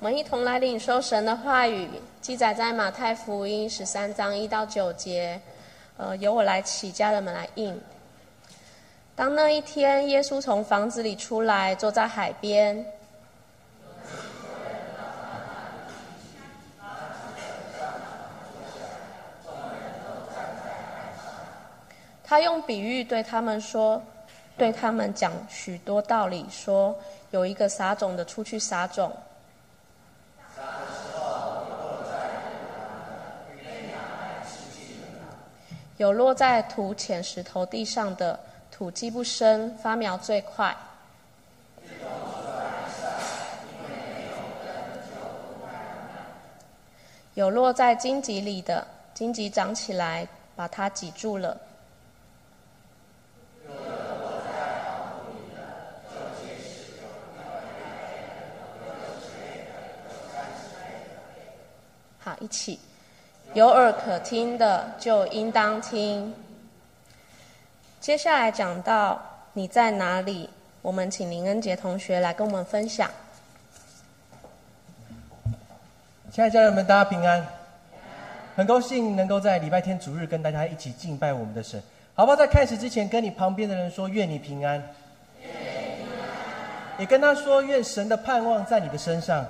我们一同来领受神的话语，记载在马太福音十三章一到九节。呃，由我来起，家人们来应。当那一天，耶稣从房子里出来，坐在海边。他用比喻对他们说，对他们讲许多道理，说有一个撒种的出去撒种。有落在土浅石头地上的，土基不深，发苗最快。有落在荆棘里的，荆棘长起来，把它挤住了。好，一起。有耳可听的，就应当听。接下来讲到你在哪里，我们请林恩杰同学来跟我们分享。亲爱的家人们，大家平安。很高兴能够在礼拜天主日跟大家一起敬拜我们的神，好不好？在开始之前，跟你旁边的人说：愿你平安。也跟他说：愿神的盼望在你的身上。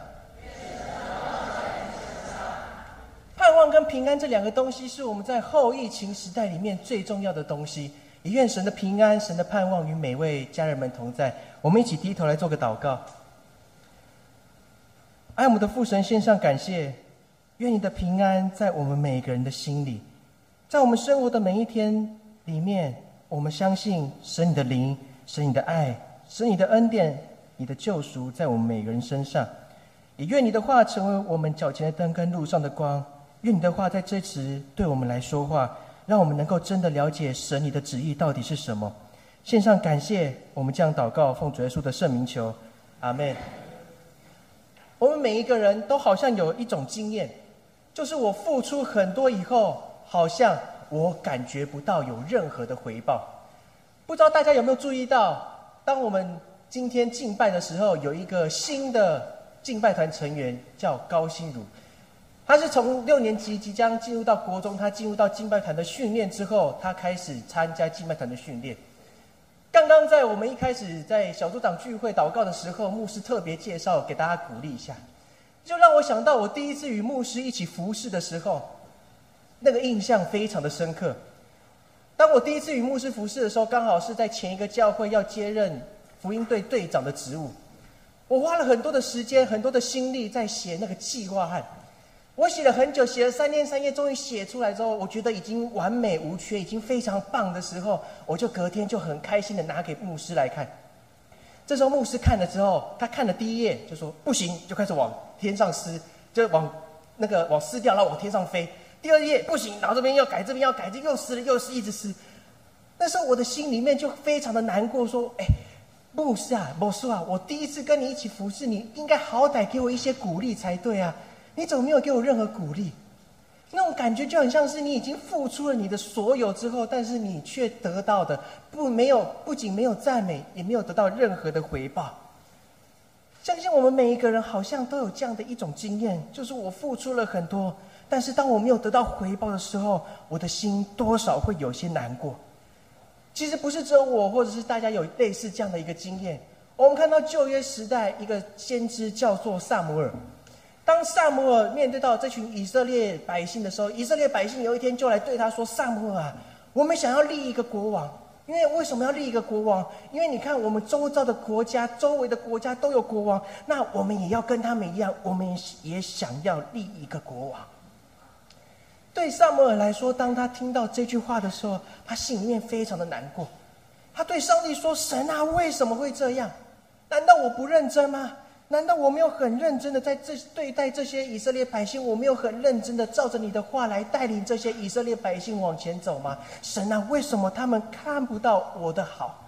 盼望跟平安这两个东西，是我们在后疫情时代里面最重要的东西。也愿神的平安、神的盼望与每位家人们同在。我们一起低头来做个祷告。爱我们的父神，献上感谢。愿你的平安在我们每个人的心里，在我们生活的每一天里面，我们相信神你的灵、神你的爱、神你的恩典、你的救赎，在我们每个人身上。也愿你的话成为我们脚前的灯，跟路上的光。愿你的话在这时对我们来说话，让我们能够真的了解神你的旨意到底是什么。献上感谢，我们这样祷告奉主耶稣的圣名求，阿门。我们每一个人都好像有一种经验，就是我付出很多以后，好像我感觉不到有任何的回报。不知道大家有没有注意到，当我们今天敬拜的时候，有一个新的敬拜团成员叫高心如。他是从六年级即将进入到国中，他进入到敬拜团的训练之后，他开始参加敬拜团的训练。刚刚在我们一开始在小组长聚会祷告的时候，牧师特别介绍给大家鼓励一下，就让我想到我第一次与牧师一起服侍的时候，那个印象非常的深刻。当我第一次与牧师服侍的时候，刚好是在前一个教会要接任福音队队长的职务，我花了很多的时间、很多的心力在写那个计划案。我写了很久，写了三天三夜，终于写出来之后，我觉得已经完美无缺，已经非常棒的时候，我就隔天就很开心的拿给牧师来看。这时候牧师看了之后，他看了第一页就说不行，就开始往天上撕，就往那个往撕掉，然后往天上飞。第二页不行，然后这边要改，这边要改，就又撕了又撕，一直撕。那时候我的心里面就非常的难过，说：“哎，牧师啊，牧师啊，我第一次跟你一起服侍，你应该好歹给我一些鼓励才对啊。”你怎么没有给我任何鼓励？那种感觉就很像是你已经付出了你的所有之后，但是你却得到的不没有，不仅没有赞美，也没有得到任何的回报。相信我们每一个人好像都有这样的一种经验，就是我付出了很多，但是当我没有得到回报的时候，我的心多少会有些难过。其实不是只有我，或者是大家有类似这样的一个经验。我们看到旧约时代一个先知叫做萨姆尔。当萨摩尔面对到这群以色列百姓的时候，以色列百姓有一天就来对他说：“萨摩尔啊，我们想要立一个国王，因为为什么要立一个国王？因为你看我们周遭的国家、周围的国家都有国王，那我们也要跟他们一样，我们也想要立一个国王。”对萨摩尔来说，当他听到这句话的时候，他心里面非常的难过。他对上帝说：“神啊，为什么会这样？难道我不认真吗？”难道我没有很认真的在这对待这些以色列百姓？我没有很认真的照着你的话来带领这些以色列百姓往前走吗？神啊，为什么他们看不到我的好？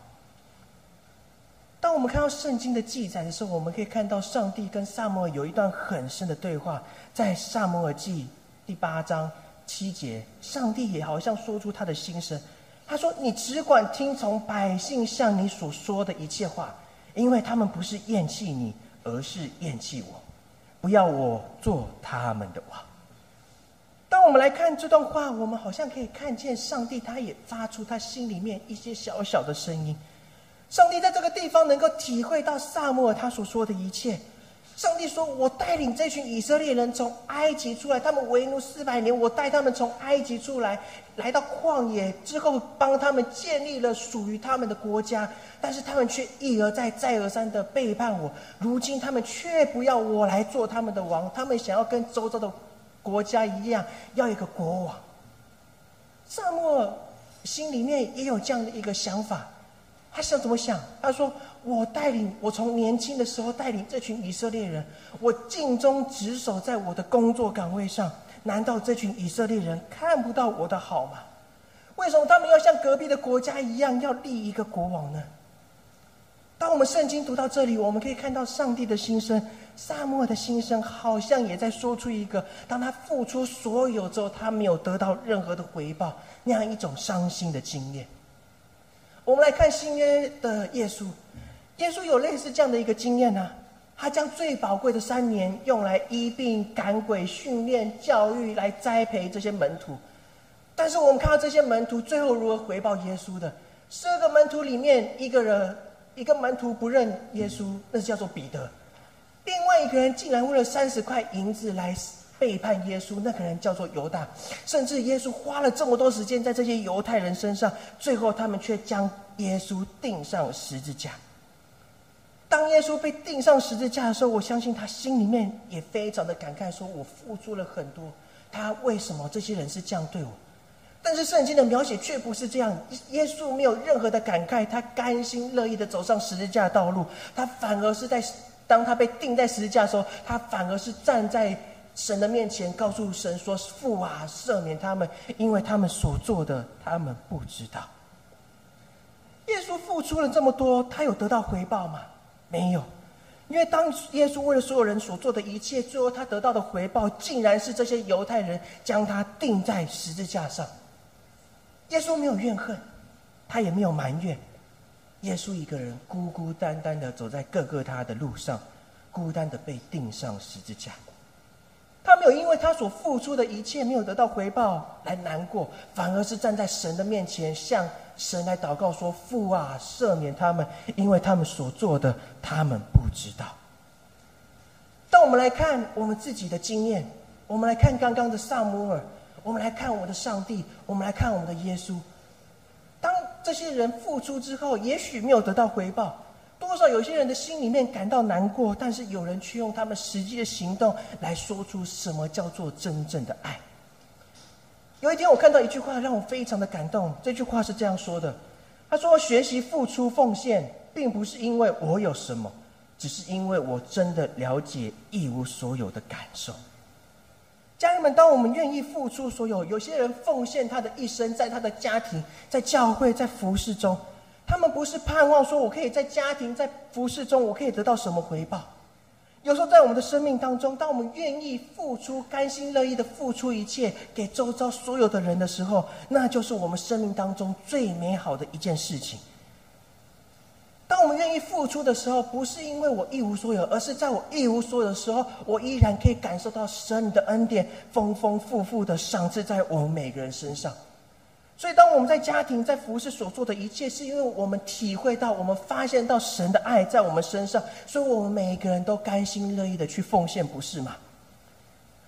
当我们看到圣经的记载的时候，我们可以看到上帝跟萨摩尔有一段很深的对话，在萨摩尔记第八章七节，上帝也好像说出他的心声。他说：“你只管听从百姓向你所说的一切话，因为他们不是厌弃你。”而是厌弃我，不要我做他们的王。当我们来看这段话，我们好像可以看见上帝，他也发出他心里面一些小小的声音。上帝在这个地方能够体会到萨摩尔他所说的一切。上帝说：“我带领这群以色列人从埃及出来，他们为奴四百年，我带他们从埃及出来，来到旷野之后，帮他们建立了属于他们的国家。但是他们却一而再、再而三的背叛我。如今他们却不要我来做他们的王，他们想要跟周遭的国家一样，要一个国王。”萨摩尔心里面也有这样的一个想法。他想怎么想？他说：“我带领我从年轻的时候带领这群以色列人，我尽忠职守在我的工作岗位上。难道这群以色列人看不到我的好吗？为什么他们要像隔壁的国家一样要立一个国王呢？”当我们圣经读到这里，我们可以看到上帝的心声，萨摩的心声，好像也在说出一个：当他付出所有之后，他没有得到任何的回报，那样一种伤心的经验。我们来看新约的耶稣，耶稣有类似这样的一个经验呢。他将最宝贵的三年用来医病、赶鬼、训练、教育，来栽培这些门徒。但是我们看到这些门徒最后如何回报耶稣的？十二个门徒里面，一个人一个门徒不认耶稣，那是叫做彼得。另外一个人竟然为了三十块银子来。背叛耶稣那个人叫做犹大，甚至耶稣花了这么多时间在这些犹太人身上，最后他们却将耶稣钉上十字架。当耶稣被钉上十字架的时候，我相信他心里面也非常的感慨，说我付出了很多，他为什么这些人是这样对我？但是圣经的描写却不是这样，耶稣没有任何的感慨，他甘心乐意的走上十字架道路，他反而是在当他被钉在十字架的时候，他反而是站在。神的面前，告诉神说：“父啊，赦免他们，因为他们所做的，他们不知道。”耶稣付出了这么多，他有得到回报吗？没有，因为当耶稣为了所有人所做的一切，最后他得到的回报，竟然是这些犹太人将他钉在十字架上。耶稣没有怨恨，他也没有埋怨，耶稣一个人孤孤单单的走在各个他的路上，孤单的被钉上十字架。他没有因为他所付出的一切没有得到回报来难过，反而是站在神的面前向神来祷告说：“父啊，赦免他们，因为他们所做的，他们不知道。”当我们来看我们自己的经验，我们来看刚刚的萨姆尔，我们来看我的上帝，我们来看我们的耶稣。当这些人付出之后，也许没有得到回报。多少有些人的心里面感到难过，但是有人却用他们实际的行动来说出什么叫做真正的爱。有一天，我看到一句话让我非常的感动。这句话是这样说的：“他说，学习付出奉献，并不是因为我有什么，只是因为我真的了解一无所有的感受。”家人们，当我们愿意付出所有，有些人奉献他的一生，在他的家庭、在教会、在服饰中。他们不是盼望说，我可以在家庭、在服饰中，我可以得到什么回报。有时候，在我们的生命当中，当我们愿意付出、甘心乐意的付出一切给周遭所有的人的时候，那就是我们生命当中最美好的一件事情。当我们愿意付出的时候，不是因为我一无所有，而是在我一无所有的时候，我依然可以感受到神的恩典丰丰富富的赏赐在我们每个人身上。所以，当我们在家庭、在服侍所做的一切，是因为我们体会到、我们发现到神的爱在我们身上，所以我们每一个人都甘心乐意的去奉献，不是吗？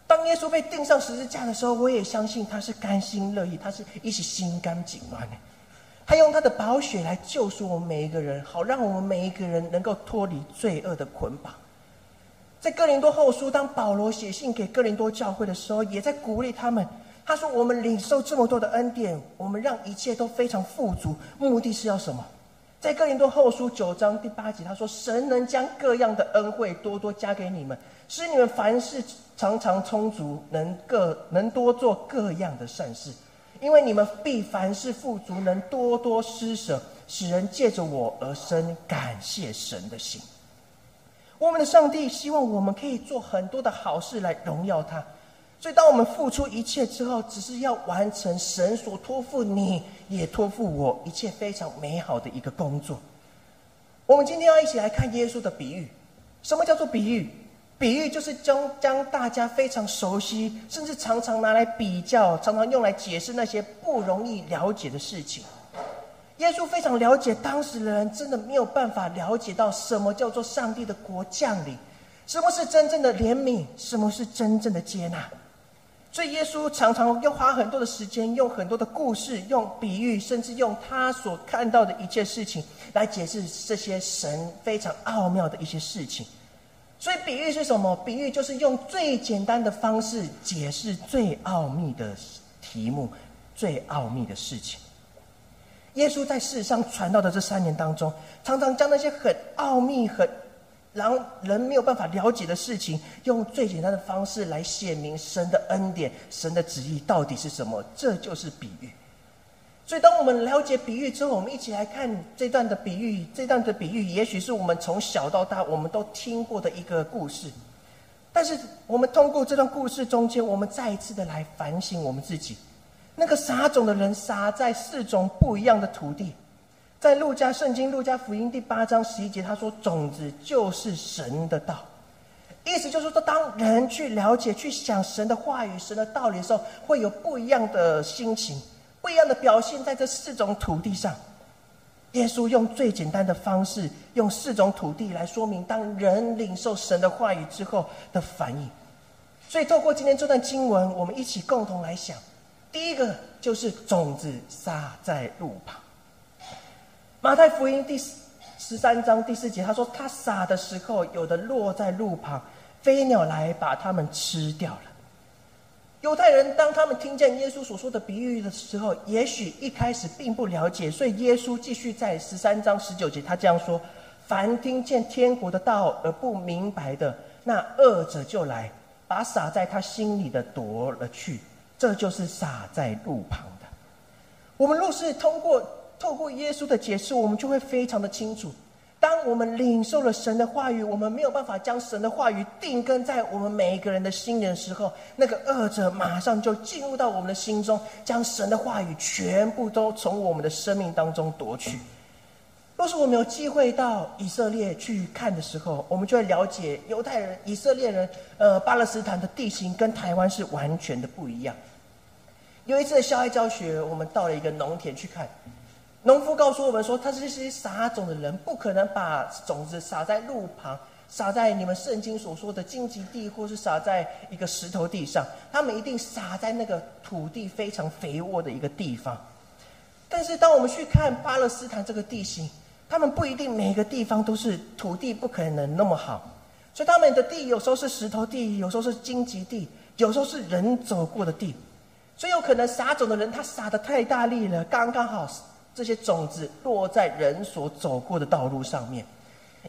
当耶稣被钉上十字架的时候，我也相信他是甘心乐意，他是一起心甘情愿的。他用他的宝血来救赎我们每一个人，好让我们每一个人能够脱离罪恶的捆绑。在哥林多后书，当保罗写信给哥林多教会的时候，也在鼓励他们。他说：“我们领受这么多的恩典，我们让一切都非常富足，目的是要什么？在哥林多后书九章第八节，他说：‘神能将各样的恩惠多多加给你们，使你们凡事常常充足，能各能多做各样的善事，因为你们必凡事富足，能多多施舍，使人借着我而生感谢神的心。’我们的上帝希望我们可以做很多的好事来荣耀他。”所以，当我们付出一切之后，只是要完成神所托付你，也托付我一切非常美好的一个工作。我们今天要一起来看耶稣的比喻。什么叫做比喻？比喻就是将将大家非常熟悉，甚至常常拿来比较，常常用来解释那些不容易了解的事情。耶稣非常了解当时的人，真的没有办法了解到什么叫做上帝的国降临，什么是真正的怜悯，什么是真正的接纳。所以耶稣常常要花很多的时间，用很多的故事、用比喻，甚至用他所看到的一切事情来解释这些神非常奥妙的一些事情。所以比喻是什么？比喻就是用最简单的方式解释最奥秘的题目、最奥秘的事情。耶稣在世上传道的这三年当中，常常将那些很奥秘、很让人没有办法了解的事情，用最简单的方式来显明神的恩典、神的旨意到底是什么。这就是比喻。所以，当我们了解比喻之后，我们一起来看这段的比喻。这段的比喻，也许是我们从小到大我们都听过的一个故事。但是，我们通过这段故事中间，我们再一次的来反省我们自己。那个撒种的人撒在四种不一样的土地，在路加圣经路加福音第八章十一节，他说：“种子就是神的道。”意思就是说，当人去了解、去想神的话语、神的道理的时候，会有不一样的心情、不一样的表现在这四种土地上。耶稣用最简单的方式，用四种土地来说明，当人领受神的话语之后的反应。所以，透过今天这段经文，我们一起共同来想。第一个就是种子撒在路旁。马太福音第十三章第四节，他说：“他撒的时候，有的落在路旁，飞鸟来把它们吃掉了。”犹太人当他们听见耶稣所说的比喻的时候，也许一开始并不了解，所以耶稣继续在十三章十九节，他这样说：“凡听见天国的道而不明白的，那恶者就来，把撒在他心里的夺了去。”这就是撒在路旁的。我们若是通过透过耶稣的解释，我们就会非常的清楚。当我们领受了神的话语，我们没有办法将神的话语定根在我们每一个人的心里的时候，那个恶者马上就进入到我们的心中，将神的话语全部都从我们的生命当中夺去。若是我们有机会到以色列去看的时候，我们就会了解犹太人、以色列人、呃巴勒斯坦的地形跟台湾是完全的不一样。有一次的校外教学，我们到了一个农田去看，农夫告诉我们说，他是这些撒种的人不可能把种子撒在路旁，撒在你们圣经所说的荆棘地，或是撒在一个石头地上，他们一定撒在那个土地非常肥沃的一个地方。但是当我们去看巴勒斯坦这个地形，他们不一定每个地方都是土地不可能那么好，所以他们的地有时候是石头地，有时候是荆棘地，有时候是人走过的地。所以有可能撒种的人他撒的太大力了，刚刚好这些种子落在人所走过的道路上面，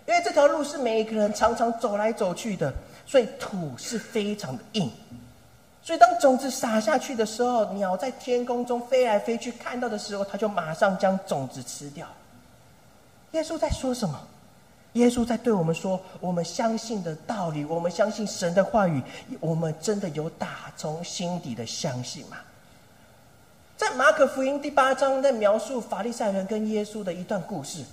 因为这条路是每一个人常常走来走去的，所以土是非常的硬。所以当种子撒下去的时候，鸟在天空中飞来飞去，看到的时候，它就马上将种子吃掉。耶稣在说什么？耶稣在对我们说：“我们相信的道理，我们相信神的话语，我们真的有打从心底的相信吗？”在马可福音第八章，在描述法利赛人跟耶稣的一段故事。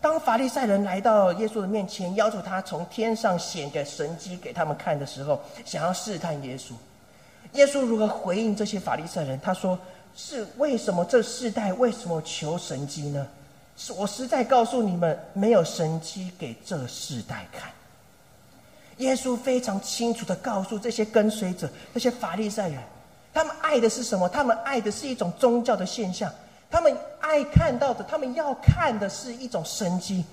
当法利赛人来到耶稣的面前，要求他从天上显个神迹给他们看的时候，想要试探耶稣。耶稣如何回应这些法利赛人？他说：“是为什么这世代为什么求神迹呢？”是我实在告诉你们，没有神迹给这世代看。耶稣非常清楚的告诉这些跟随者、这些法利赛人，他们爱的是什么？他们爱的是一种宗教的现象，他们爱看到的，他们要看的是一种神迹。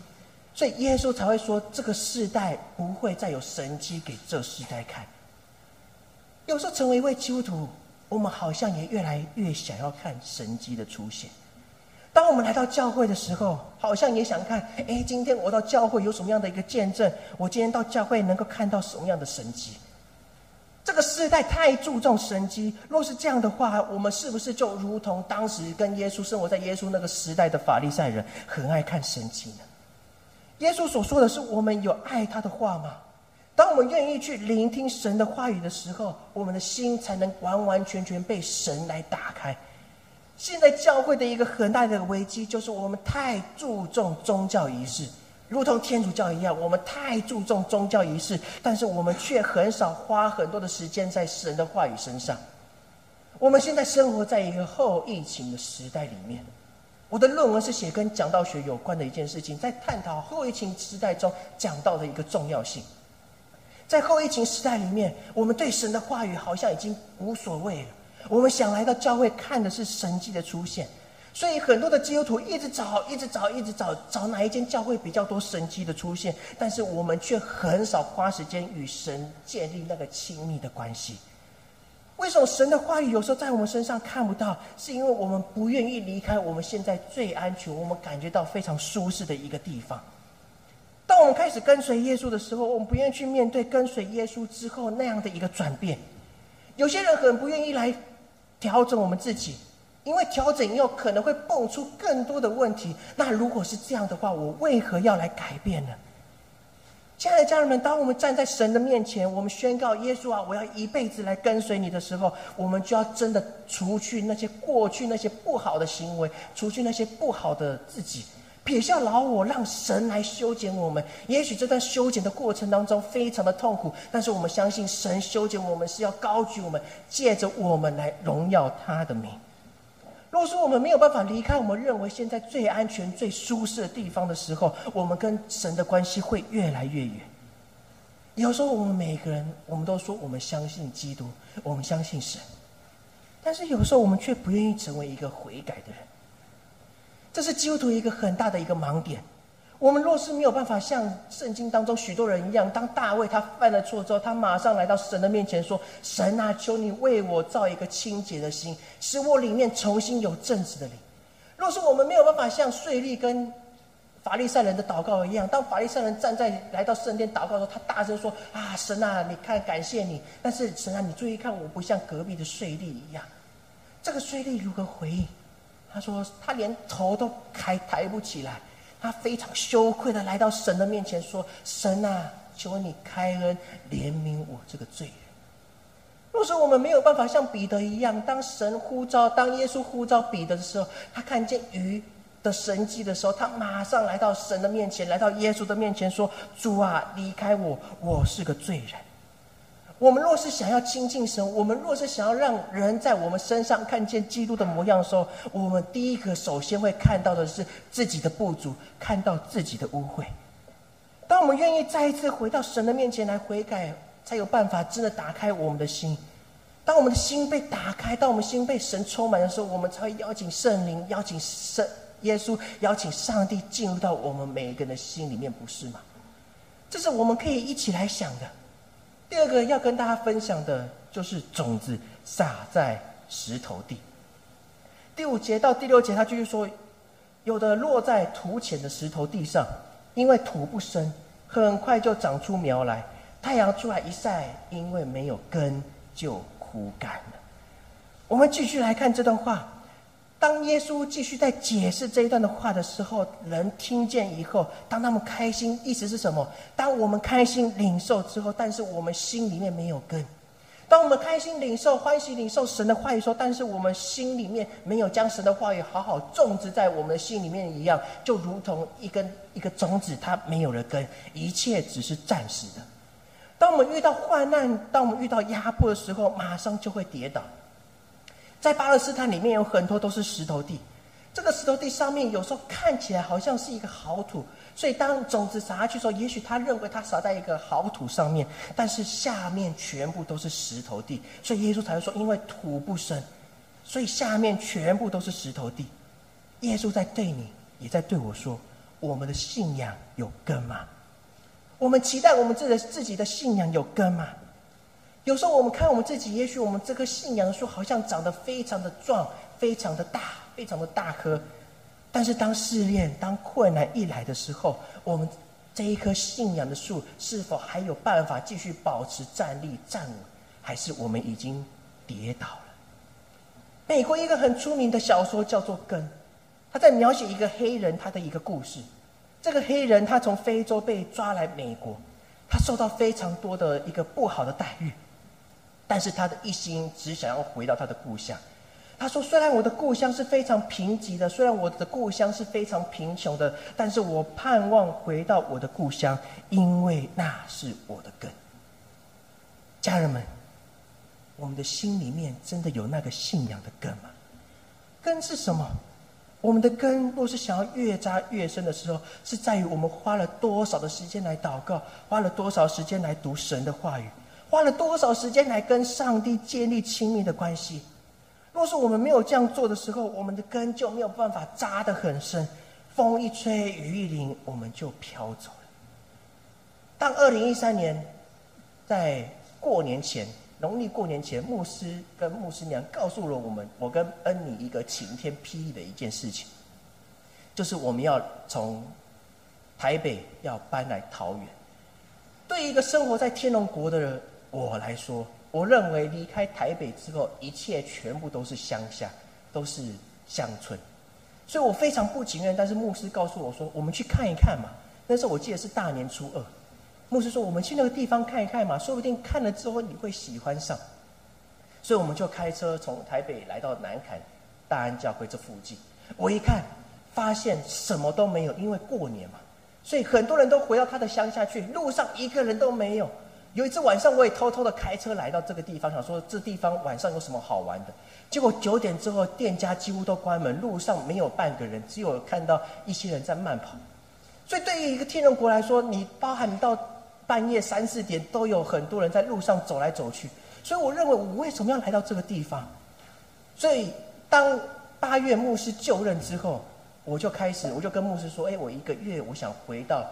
所以耶稣才会说，这个世代不会再有神迹给这世代看。有时候成为一位基督徒，我们好像也越来越想要看神迹的出现。当我们来到教会的时候，好像也想看，哎，今天我到教会有什么样的一个见证？我今天到教会能够看到什么样的神迹？这个时代太注重神迹，若是这样的话，我们是不是就如同当时跟耶稣生活在耶稣那个时代的法利赛人，很爱看神迹呢？耶稣所说的是，我们有爱他的话吗？当我们愿意去聆听神的话语的时候，我们的心才能完完全全被神来打开。现在教会的一个很大的危机，就是我们太注重宗教仪式，如同天主教一样，我们太注重宗教仪式，但是我们却很少花很多的时间在神的话语身上。我们现在生活在一个后疫情的时代里面。我的论文是写跟讲道学有关的一件事情，在探讨后疫情时代中讲道的一个重要性。在后疫情时代里面，我们对神的话语好像已经无所谓了。我们想来到教会看的是神迹的出现。所以很多的基督徒一直找，一直找，一直找，找哪一间教会比较多神迹的出现，但是我们却很少花时间与神建立那个亲密的关系。为什么神的话语有时候在我们身上看不到？是因为我们不愿意离开我们现在最安全、我们感觉到非常舒适的一个地方。当我们开始跟随耶稣的时候，我们不愿意去面对跟随耶稣之后那样的一个转变。有些人很不愿意来调整我们自己。因为调整以后可能会蹦出更多的问题。那如果是这样的话，我为何要来改变呢？亲爱的家人们，当我们站在神的面前，我们宣告耶稣啊，我要一辈子来跟随你的时候，我们就要真的除去那些过去那些不好的行为，除去那些不好的自己，撇下老我，让神来修剪我们。也许这段修剪的过程当中非常的痛苦，但是我们相信神修剪我们是要高举我们，借着我们来荣耀他的名。若说我们没有办法离开我们认为现在最安全、最舒适的地方的时候，我们跟神的关系会越来越远。有时候我们每个人，我们都说我们相信基督，我们相信神，但是有时候我们却不愿意成为一个悔改的人。这是基督徒一个很大的一个盲点。我们若是没有办法像圣经当中许多人一样，当大卫他犯了错之后，他马上来到神的面前说：“神啊，求你为我造一个清洁的心，使我里面重新有正直的灵。”若是我们没有办法像税吏跟法利赛人的祷告一样，当法利赛人站在来到圣殿祷告的时候，他大声说：“啊，神啊，你看，感谢你。”但是神啊，你注意看，我不像隔壁的税吏一样。这个税吏如何回应？他说：“他连头都抬抬不起来。”他非常羞愧的来到神的面前说：“神啊，求你开恩怜悯我这个罪人。若是我们没有办法像彼得一样，当神呼召，当耶稣呼召彼得的时候，他看见鱼的神迹的时候，他马上来到神的面前，来到耶稣的面前说：主啊，离开我，我是个罪人。”我们若是想要亲近神，我们若是想要让人在我们身上看见基督的模样的时候，我们第一个首先会看到的是自己的不足，看到自己的污秽。当我们愿意再一次回到神的面前来悔改，才有办法真的打开我们的心。当我们的心被打开，当我们心被神充满的时候，我们才会邀请圣灵、邀请圣耶稣、邀请上帝进入到我们每一个人的心里面，不是吗？这是我们可以一起来想的。第二个要跟大家分享的就是种子撒在石头地。第五节到第六节，他继续说，有的落在土浅的石头地上，因为土不深，很快就长出苗来。太阳出来一晒，因为没有根，就枯干了。我们继续来看这段话。当耶稣继续在解释这一段的话的时候，人听见以后，当他们开心，意思是什么？当我们开心领受之后，但是我们心里面没有根；当我们开心领受、欢喜领受神的话语说，但是我们心里面没有将神的话语好好种植在我们的心里面一样，就如同一根一个种子，它没有了根，一切只是暂时的。当我们遇到患难，当我们遇到压迫的时候，马上就会跌倒。在巴勒斯坦里面有很多都是石头地，这个石头地上面有时候看起来好像是一个好土，所以当种子撒下去的时候，也许他认为他撒在一个好土上面，但是下面全部都是石头地，所以耶稣才会说，因为土不深，所以下面全部都是石头地。耶稣在对你，也在对我说，我们的信仰有根吗？我们期待我们自己自己的信仰有根吗？有时候我们看我们自己，也许我们这棵信仰树好像长得非常的壮、非常的大、非常的大棵，但是当试炼、当困难一来的时候，我们这一棵信仰的树是否还有办法继续保持站立站稳，还是我们已经跌倒了？美国一个很出名的小说叫做《根》，他在描写一个黑人他的一个故事。这个黑人他从非洲被抓来美国，他受到非常多的一个不好的待遇。但是他的一心只想要回到他的故乡，他说：“虽然我的故乡是非常贫瘠的，虽然我的故乡是非常贫穷的，但是我盼望回到我的故乡，因为那是我的根。”家人们，我们的心里面真的有那个信仰的根吗？根是什么？我们的根若是想要越扎越深的时候，是在于我们花了多少的时间来祷告，花了多少时间来读神的话语，花了多少时间来跟上帝建立亲密的关系。若是我们没有这样做的时候，我们的根就没有办法扎得很深。风一吹，雨一淋，我们就飘走了。当二零一三年在过年前，农历过年前，牧师跟牧师娘告诉了我们，我跟恩妮一个晴天霹雳的一件事情，就是我们要从台北要搬来桃园。对一个生活在天龙国的人我来说。我认为离开台北之后，一切全部都是乡下，都是乡村，所以我非常不情愿。但是牧师告诉我说：“我们去看一看嘛。”那时候我记得是大年初二，牧师说：“我们去那个地方看一看嘛，说不定看了之后你会喜欢上。”所以我们就开车从台北来到南坎大安教会这附近。我一看，发现什么都没有，因为过年嘛，所以很多人都回到他的乡下去，路上一个人都没有。有一次晚上，我也偷偷的开车来到这个地方，想说这地方晚上有什么好玩的。结果九点之后，店家几乎都关门，路上没有半个人，只有看到一些人在慢跑。所以，对于一个天人国来说，你包含到半夜三四点，都有很多人在路上走来走去。所以，我认为我为什么要来到这个地方？所以，当八月牧师就任之后，我就开始，我就跟牧师说：“哎，我一个月我想回到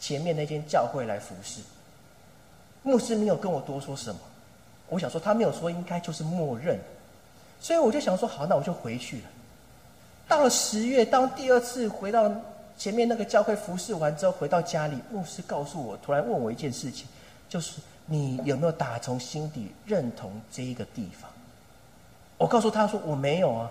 前面那间教会来服侍。”牧师没有跟我多说什么，我想说他没有说，应该就是默认，所以我就想说好，那我就回去了。到了十月，当第二次回到前面那个教会服侍完之后，回到家里，牧师告诉我，突然问我一件事情，就是你有没有打从心底认同这一个地方？我告诉他说我没有啊，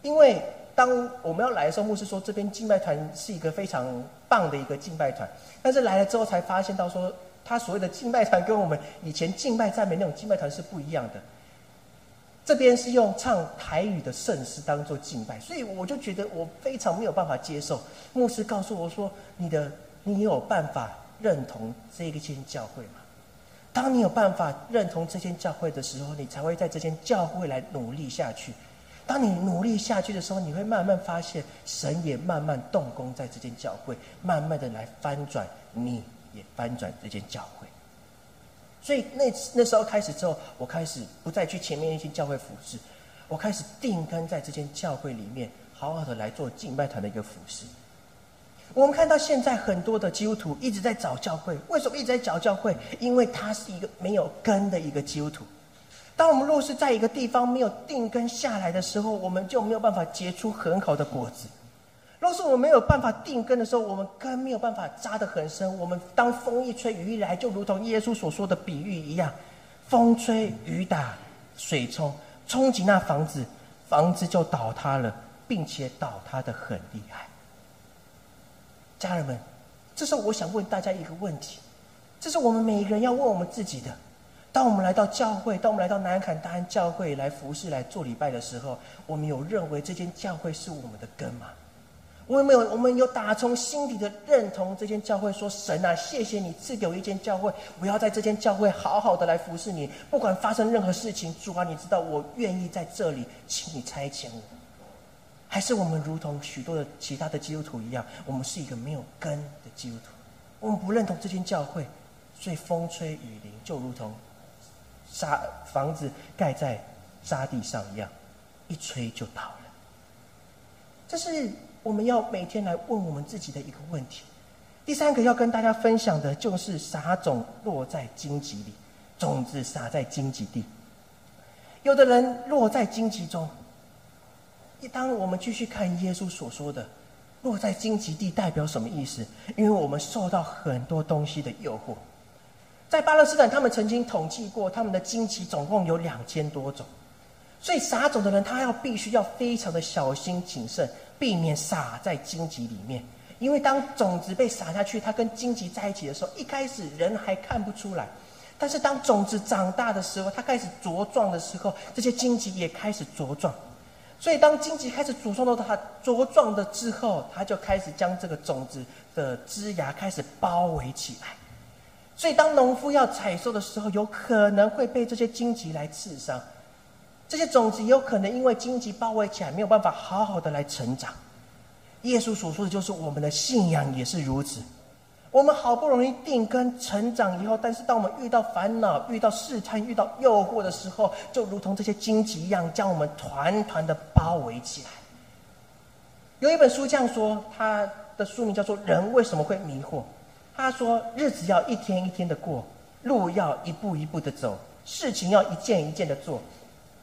因为当我们要来的时候，牧师说这边敬拜团是一个非常棒的一个敬拜团，但是来了之后才发现到说。他所谓的敬拜团跟我们以前敬拜赞美那种敬拜团是不一样的。这边是用唱台语的圣诗当做敬拜，所以我就觉得我非常没有办法接受。牧师告诉我说：“你的你有办法认同这一间教会吗？当你有办法认同这间教会的时候，你才会在这间教会来努力下去。当你努力下去的时候，你会慢慢发现神也慢慢动工在这间教会，慢慢的来翻转你。”也翻转这间教会，所以那那时候开始之后，我开始不再去前面一间教会服侍，我开始定根在这间教会里面，好好的来做敬拜团的一个服侍。我们看到现在很多的基督徒一直在找教会，为什么一直在找教会？因为他是一个没有根的一个基督徒。当我们若是在一个地方没有定根下来的时候，我们就没有办法结出很好的果子。若是我们没有办法定根的时候，我们根没有办法扎得很深。我们当风一吹雨一来，就如同耶稣所说的比喻一样，风吹雨打，水冲，冲击那房子，房子就倒塌了，并且倒塌的很厉害。家人们，这时候我想问大家一个问题，这是我们每一个人要问我们自己的：当我们来到教会，当我们来到南坎大安教会来服侍、来做礼拜的时候，我们有认为这间教会是我们的根吗？我们没有，我们有打从心底的认同这间教会，说神啊，谢谢你赐给我一间教会，我要在这间教会好好的来服侍你。不管发生任何事情，主啊，你知道我愿意在这里，请你差遣我。还是我们如同许多的其他的基督徒一样，我们是一个没有根的基督徒，我们不认同这间教会，所以风吹雨淋就如同沙房子盖在沙地上一样，一吹就倒了。这是。我们要每天来问我们自己的一个问题。第三个要跟大家分享的就是撒种落在荆棘里，种子撒在荆棘地。有的人落在荆棘中。一当我们继续看耶稣所说的落在荆棘地代表什么意思？因为我们受到很多东西的诱惑。在巴勒斯坦，他们曾经统计过，他们的荆棘总共有两千多种。所以撒种的人，他要必须要非常的小心谨慎。避免撒在荆棘里面，因为当种子被撒下去，它跟荆棘在一起的时候，一开始人还看不出来，但是当种子长大的时候，它开始茁壮的时候，这些荆棘也开始茁壮。所以当荆棘开始茁壮到它茁壮的之后，它就开始将这个种子的枝芽开始包围起来。所以当农夫要采收的时候，有可能会被这些荆棘来刺伤。这些种子有可能因为荆棘包围起来，没有办法好好的来成长。耶稣所说的就是我们的信仰也是如此。我们好不容易定根成长以后，但是当我们遇到烦恼、遇到试探、遇到诱惑的时候，就如同这些荆棘一样，将我们团团的包围起来。有一本书这样说，它的书名叫做《人为什么会迷惑》。他说：“日子要一天一天的过，路要一步一步的走，事情要一件一件的做，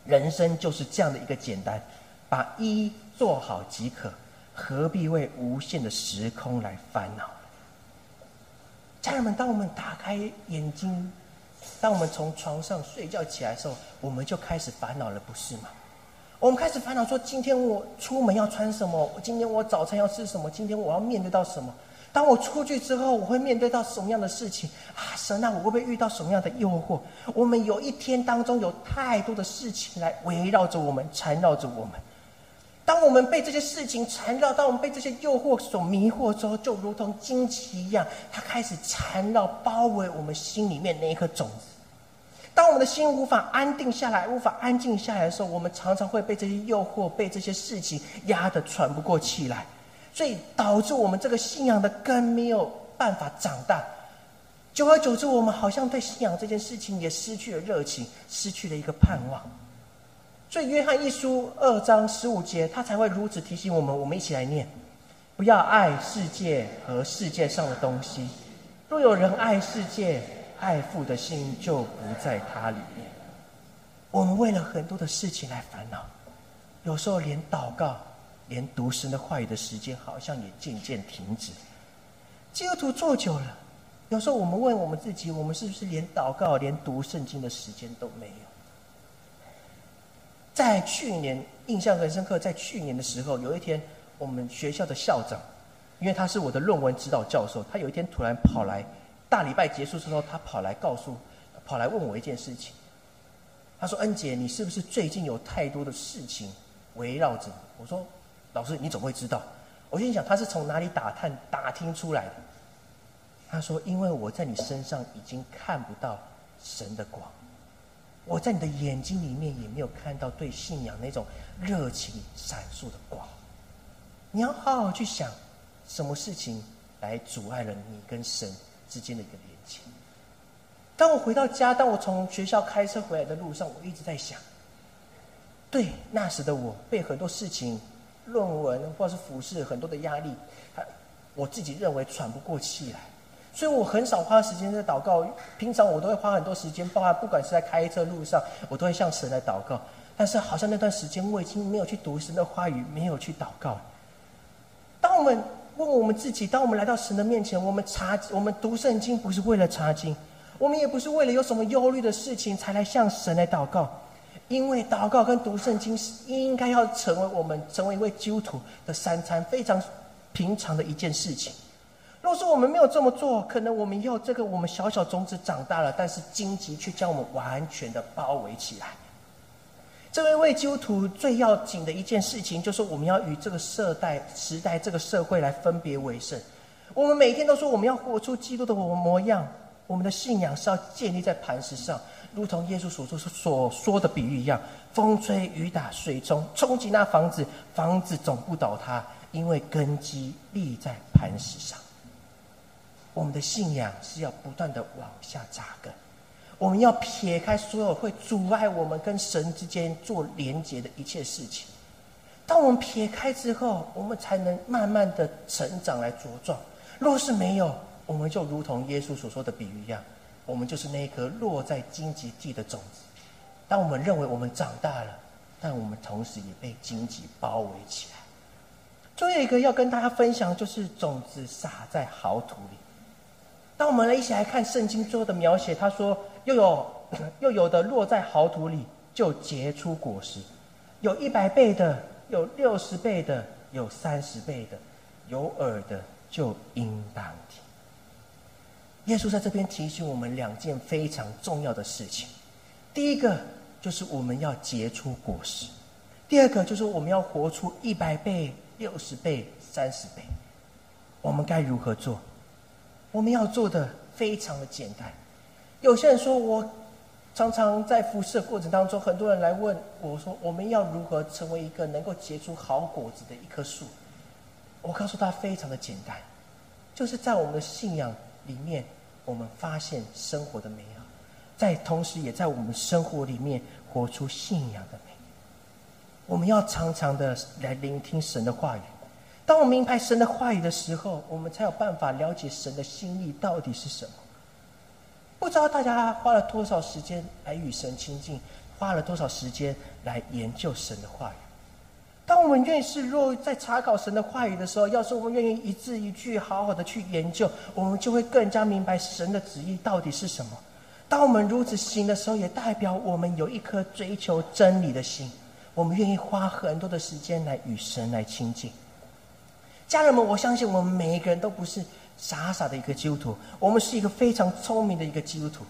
人生就是这样的一个简单，把一做好即可，何必为无限的时空来烦恼？”家人们，当我们打开眼睛，当我们从床上睡觉起来的时候，我们就开始烦恼了，不是吗？我们开始烦恼说：今天我出门要穿什么？今天我早餐要吃什么？今天我要面对到什么？当我出去之后，我会面对到什么样的事情啊？神啊，我会不会遇到什么样的诱惑？我们有一天当中有太多的事情来围绕着我们，缠绕着我们。当我们被这些事情缠绕，当我们被这些诱惑所迷惑之后，就如同荆棘一样，它开始缠绕、包围我们心里面那一颗种子。当我们的心无法安定下来、无法安静下来的时候，我们常常会被这些诱惑、被这些事情压得喘不过气来，所以导致我们这个信仰的根没有办法长大。久而久之，我们好像对信仰这件事情也失去了热情，失去了一个盼望。所以，约翰一书二章十五节，他才会如此提醒我们。我们一起来念：不要爱世界和世界上的东西。若有人爱世界，爱父的心就不在他里面。我们为了很多的事情来烦恼，有时候连祷告、连读神的话语的时间，好像也渐渐停止。基督徒做久了，有时候我们问我们自己：我们是不是连祷告、连读圣经的时间都没有？在去年印象很深刻，在去年的时候，有一天我们学校的校长，因为他是我的论文指导教授，他有一天突然跑来，大礼拜结束之后，他跑来告诉，跑来问我一件事情。他说：“恩姐，你是不是最近有太多的事情围绕着？”我说：“老师，你怎么会知道？”我心想他是从哪里打探打听出来的。他说：“因为我在你身上已经看不到神的光。”我在你的眼睛里面也没有看到对信仰那种热情闪烁的光。你要好好去想，什么事情来阻碍了你跟神之间的一个连接？当我回到家，当我从学校开车回来的路上，我一直在想：对那时的我，被很多事情、论文或是服饰很多的压力，我自己认为喘不过气来。所以我很少花时间在祷告，平常我都会花很多时间，包括不管是在开车路上，我都会向神来祷告。但是好像那段时间我已经没有去读神的话语，没有去祷告。当我们问我们自己，当我们来到神的面前，我们查我们读圣经不是为了查经，我们也不是为了有什么忧虑的事情才来向神来祷告，因为祷告跟读圣经是应该要成为我们成为一位基督徒的三餐非常平常的一件事情。若是我们没有这么做，可能我们要这个我们小小种子长大了，但是荆棘却将我们完全的包围起来。这位位基督徒最要紧的一件事情，就是我们要与这个社代时代、这个社会来分别为圣。我们每天都说我们要活出基督的模样，我们的信仰是要建立在磐石上，如同耶稣所说所说的比喻一样：风吹雨打，水冲冲击那房子，房子总不倒塌，因为根基立在磐石上。我们的信仰是要不断的往下扎根，我们要撇开所有会阻碍我们跟神之间做连结的一切事情。当我们撇开之后，我们才能慢慢的成长来茁壮。若是没有，我们就如同耶稣所说的比喻一样，我们就是那一颗落在荆棘地的种子。当我们认为我们长大了，但我们同时也被荆棘包围起来。最后一个要跟大家分享，就是种子撒在好土里。当我们来一起来看圣经最后的描写，他说：“又有又有的落在好土里，就结出果实；有一百倍的，有六十倍的，有三十倍的。有耳的就应当听。”耶稣在这边提醒我们两件非常重要的事情。第一个就是我们要结出果实，第二个就是我们要活出一百倍、六十倍、三十倍。我们该如何做？我们要做的非常的简单。有些人说，我常常在辐射过程当中，很多人来问我说，我们要如何成为一个能够结出好果子的一棵树？我告诉他，非常的简单，就是在我们的信仰里面。我们发现生活的美好，在同时也在我们生活里面活出信仰的美。我们要常常的来聆听神的话语。当我明白神的话语的时候，我们才有办法了解神的心意到底是什么。不知道大家花了多少时间来与神亲近，花了多少时间来研究神的话语。当我们愿意是若在查考神的话语的时候，要是我们愿意一字一句好好的去研究，我们就会更加明白神的旨意到底是什么。当我们如此行的时候，也代表我们有一颗追求真理的心，我们愿意花很多的时间来与神来亲近。家人们，我相信我们每一个人都不是傻傻的一个基督徒，我们是一个非常聪明的一个基督徒。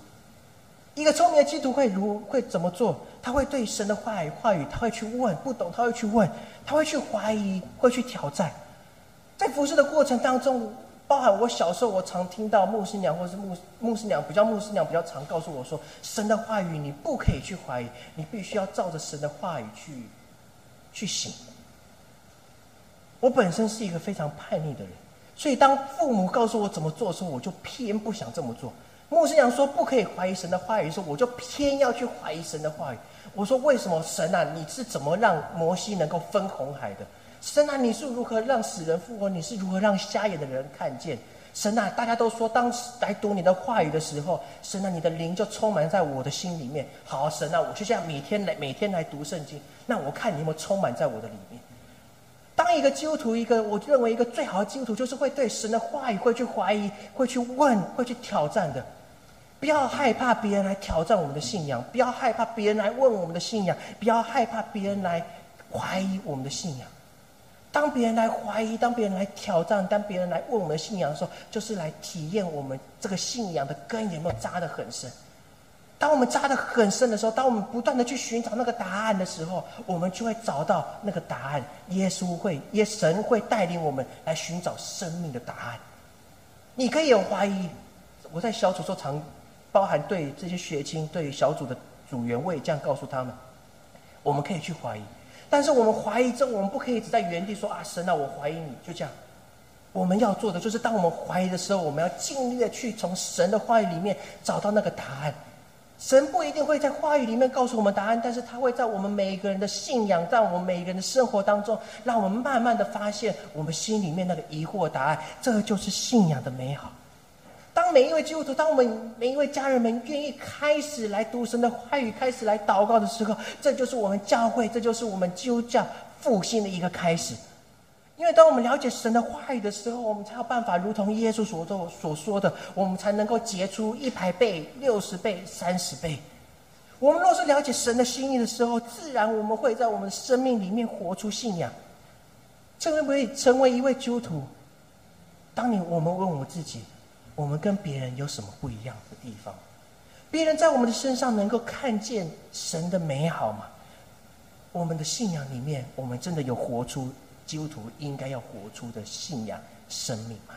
一个聪明的基督徒会如会怎么做？他会对神的话语话语，他会去问不懂，他会去问，他会去怀疑，会去挑战。在服侍的过程当中，包含我小时候，我常听到牧师娘或是牧牧师娘，比较牧师娘比较常告诉我说，神的话语你不可以去怀疑，你必须要照着神的话语去去行。我本身是一个非常叛逆的人，所以当父母告诉我怎么做的时候，我就偏不想这么做。牧师娘说不可以怀疑神的话语，说我就偏要去怀疑神的话语。我说为什么神啊？你是怎么让摩西能够分红海的？神啊，你是如何让死人复活？你是如何让瞎眼的人看见？神啊，大家都说当时来读你的话语的时候，神啊，你的灵就充满在我的心里面。好，神啊，我就这样每天来每天来读圣经。那我看你有没有充满在我的里面？当一个基督徒，一个我认为一个最好的基督徒，就是会对神的话语会去怀疑，会去问，会去挑战的。不要害怕别人来挑战我们的信仰，不要害怕别人来问我们的信仰，不要害怕别人来怀疑我们的信仰。当别人来怀疑，当别人来挑战，当别人来问我们的信仰的时候，就是来体验我们这个信仰的根有没有扎得很深。当我们扎得很深的时候，当我们不断的去寻找那个答案的时候，我们就会找到那个答案。耶稣会，耶神会带领我们来寻找生命的答案。你可以有怀疑，我在小组时候常。包含对这些学青、对小组的组员，我也这样告诉他们：我们可以去怀疑，但是我们怀疑之后，我们不可以只在原地说啊，神啊，我怀疑你。就这样，我们要做的就是，当我们怀疑的时候，我们要尽力的去从神的话语里面找到那个答案。神不一定会在话语里面告诉我们答案，但是他会在我们每一个人的信仰，在我们每一个人的生活当中，让我们慢慢的发现我们心里面那个疑惑答案。这就是信仰的美好。当每一位基督徒，当我们每一位家人们愿意开始来读神的话语，开始来祷告的时候，这就是我们教会，这就是我们基督教复兴的一个开始。因为当我们了解神的话语的时候，我们才有办法，如同耶稣所做所说的，我们才能够结出一百倍、六十倍、三十倍。我们若是了解神的心意的时候，自然我们会在我们生命里面活出信仰，成为成为一位基督徒。当你我们问我自己。我们跟别人有什么不一样的地方？别人在我们的身上能够看见神的美好吗？我们的信仰里面，我们真的有活出基督徒应该要活出的信仰生命吗？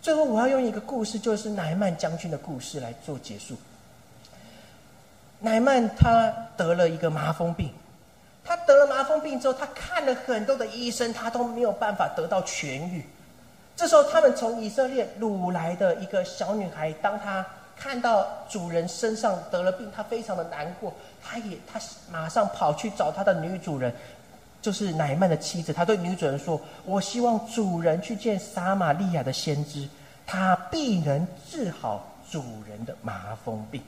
最后，我要用一个故事，就是乃曼将军的故事来做结束。乃曼他得了一个麻风病，他得了麻风病之后，他看了很多的医生，他都没有办法得到痊愈。这时候，他们从以色列掳来的一个小女孩，当她看到主人身上得了病，她非常的难过。她也，她马上跑去找她的女主人，就是乃曼的妻子。她对女主人说：“我希望主人去见撒玛利亚的先知，他必能治好主人的麻风病。”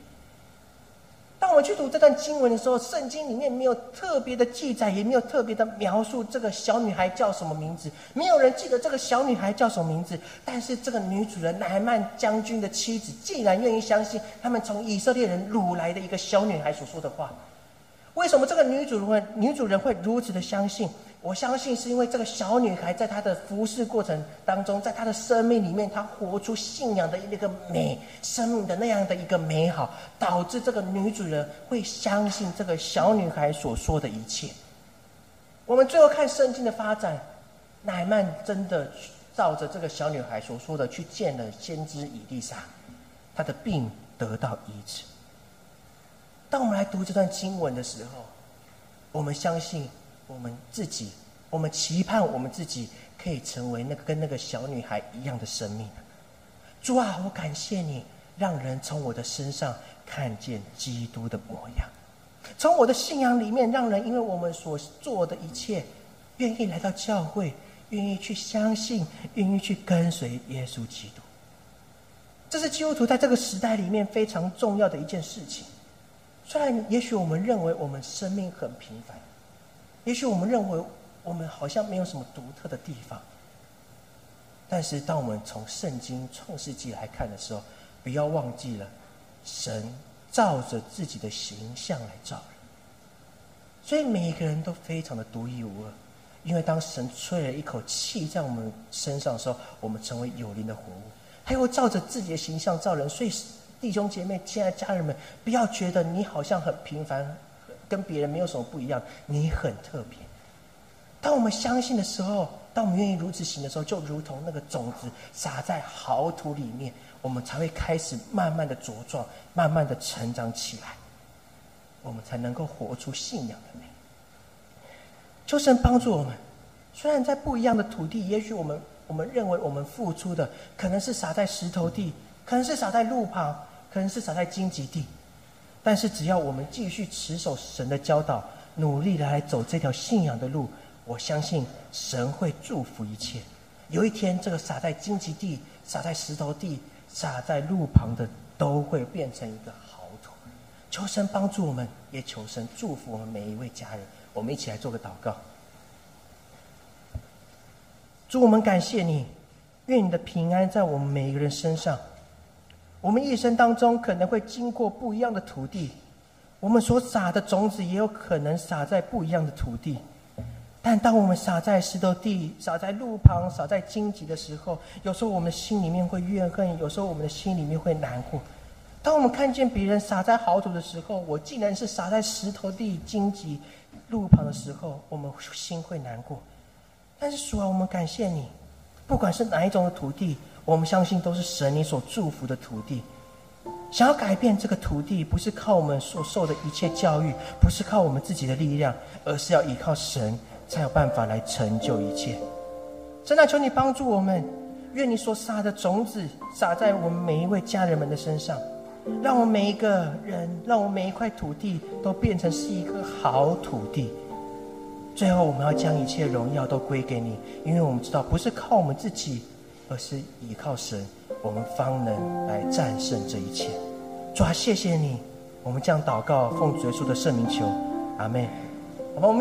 当我们去读这段经文的时候，圣经里面没有特别的记载，也没有特别的描述这个小女孩叫什么名字，没有人记得这个小女孩叫什么名字。但是这个女主人乃曼将军的妻子，竟然愿意相信他们从以色列人掳来的一个小女孩所说的话。为什么这个女主人女主人会如此的相信？我相信是因为这个小女孩在她的服侍过程当中，在她的生命里面，她活出信仰的那个美，生命的那样的一个美好，导致这个女主人会相信这个小女孩所说的一切。我们最后看圣经的发展，乃曼真的照着这个小女孩所说的去见了先知以利沙，她的病得到医治。当我们来读这段经文的时候，我们相信。我们自己，我们期盼我们自己可以成为那个跟那个小女孩一样的生命。主啊，我感谢你，让人从我的身上看见基督的模样，从我的信仰里面，让人因为我们所做的一切，愿意来到教会，愿意去相信，愿意去跟随耶稣基督。这是基督徒在这个时代里面非常重要的一件事情。虽然也许我们认为我们生命很平凡。也许我们认为我们好像没有什么独特的地方，但是当我们从圣经创世纪来看的时候，不要忘记了，神照着自己的形象来造人，所以每一个人都非常的独一无二。因为当神吹了一口气在我们身上的时候，我们成为有灵的活物，他又照着自己的形象造人。所以弟兄姐妹、亲爱的家人们，不要觉得你好像很平凡。跟别人没有什么不一样，你很特别。当我们相信的时候，当我们愿意如此行的时候，就如同那个种子撒在好土里面，我们才会开始慢慢的茁壮，慢慢的成长起来，我们才能够活出信仰的美。求神帮助我们。虽然在不一样的土地，也许我们我们认为我们付出的可能是撒在石头地，可能是撒在路旁，可能是撒在荆棘地。但是，只要我们继续持守神的教导，努力的来走这条信仰的路，我相信神会祝福一切。有一天，这个撒在荆棘地、撒在石头地、撒在路旁的，都会变成一个好土。求神帮助我们，也求神祝福我们每一位家人。我们一起来做个祷告。主，我们感谢你，愿你的平安在我们每一个人身上。我们一生当中可能会经过不一样的土地，我们所撒的种子也有可能撒在不一样的土地。但当我们撒在石头地、撒在路旁、撒在荆棘的时候，有时候我们心里面会怨恨，有时候我们的心里面会难过。当我们看见别人撒在好土的时候，我竟然是撒在石头地、荆棘路旁的时候，我们心会难过。但是主啊，我们感谢你，不管是哪一种的土地。我们相信都是神你所祝福的土地。想要改变这个土地，不是靠我们所受的一切教育，不是靠我们自己的力量，而是要依靠神，才有办法来成就一切。真的求你帮助我们，愿你所撒的种子撒在我们每一位家人们的身上，让我们每一个人，让我们每一块土地都变成是一个好土地。最后，我们要将一切荣耀都归给你，因为我们知道，不是靠我们自己。而是依靠神，我们方能来战胜这一切。主啊，谢谢你，我们将祷告奉主耶稣的圣名求，阿妹。好吧，我们。